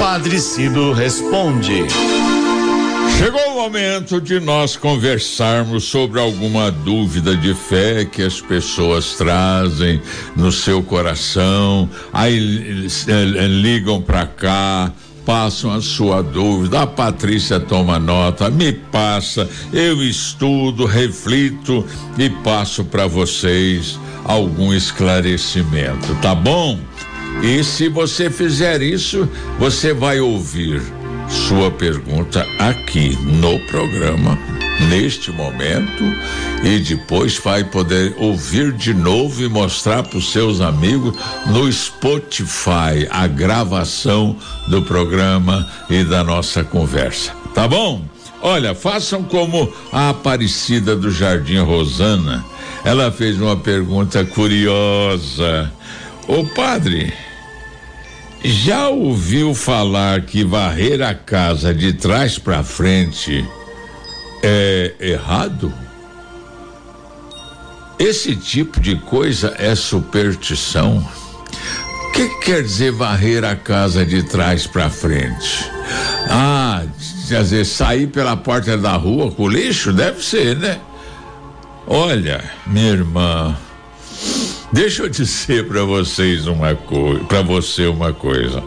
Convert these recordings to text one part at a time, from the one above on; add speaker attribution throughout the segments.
Speaker 1: Padre Cido responde.
Speaker 2: Chegou o momento de nós conversarmos sobre alguma dúvida de fé que as pessoas trazem no seu coração, aí eh, ligam para cá, passam a sua dúvida. A Patrícia toma nota, me passa, eu estudo, reflito e passo para vocês algum esclarecimento, tá bom? E se você fizer isso, você vai ouvir sua pergunta aqui no programa, neste momento, e depois vai poder ouvir de novo e mostrar para os seus amigos no Spotify a gravação do programa e da nossa conversa. Tá bom? Olha, façam como a Aparecida do Jardim Rosana. Ela fez uma pergunta curiosa. Ô padre, já ouviu falar que varrer a casa de trás para frente é errado? Esse tipo de coisa é superstição. O que quer dizer varrer a casa de trás para frente? Ah, quer dizer, sair pela porta da rua com lixo? Deve ser, né? Olha, minha irmã, Deixa eu dizer para vocês uma coisa, para você uma coisa.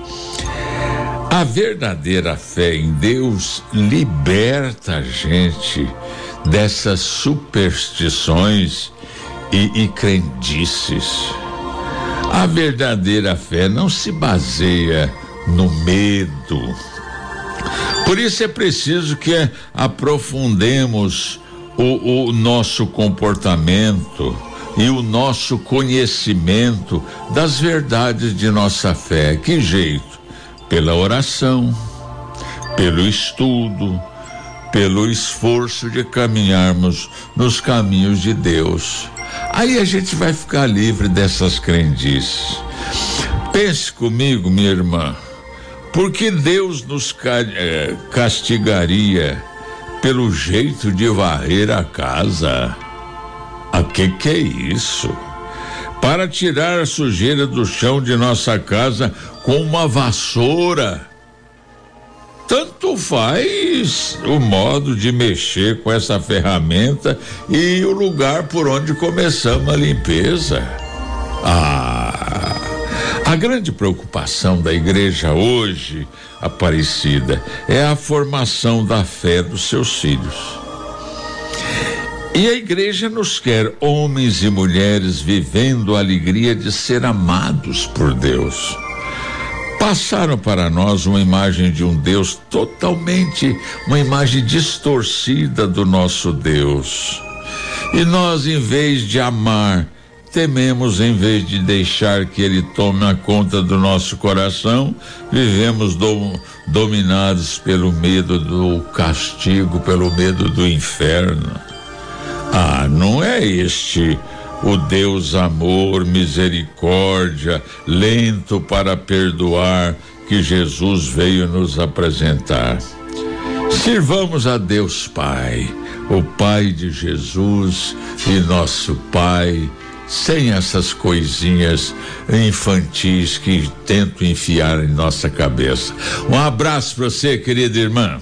Speaker 2: A verdadeira fé em Deus liberta a gente dessas superstições e, e crendices. A verdadeira fé não se baseia no medo. Por isso é preciso que aprofundemos o, o nosso comportamento e o nosso conhecimento das verdades de nossa fé. Que jeito? Pela oração, pelo estudo, pelo esforço de caminharmos nos caminhos de Deus. Aí a gente vai ficar livre dessas crendices. Pense comigo, minha irmã, porque Deus nos eh, castigaria pelo jeito de varrer a casa? Ah, que que é isso? Para tirar a sujeira do chão de nossa casa com uma vassoura. Tanto faz o modo de mexer com essa ferramenta e o lugar por onde começamos a limpeza. Ah, a grande preocupação da igreja hoje, Aparecida, é a formação da fé dos seus filhos. E a igreja nos quer homens e mulheres vivendo a alegria de ser amados por Deus. Passaram para nós uma imagem de um Deus totalmente, uma imagem distorcida do nosso Deus. E nós, em vez de amar, tememos em vez de deixar que ele tome a conta do nosso coração, vivemos do, dominados pelo medo do castigo, pelo medo do inferno. Ah, não é este o Deus amor, misericórdia, lento para perdoar que Jesus veio nos apresentar. Sirvamos a Deus Pai, o Pai de Jesus e nosso Pai, sem essas coisinhas infantis que tentam enfiar em nossa cabeça. Um abraço para você, querida irmã.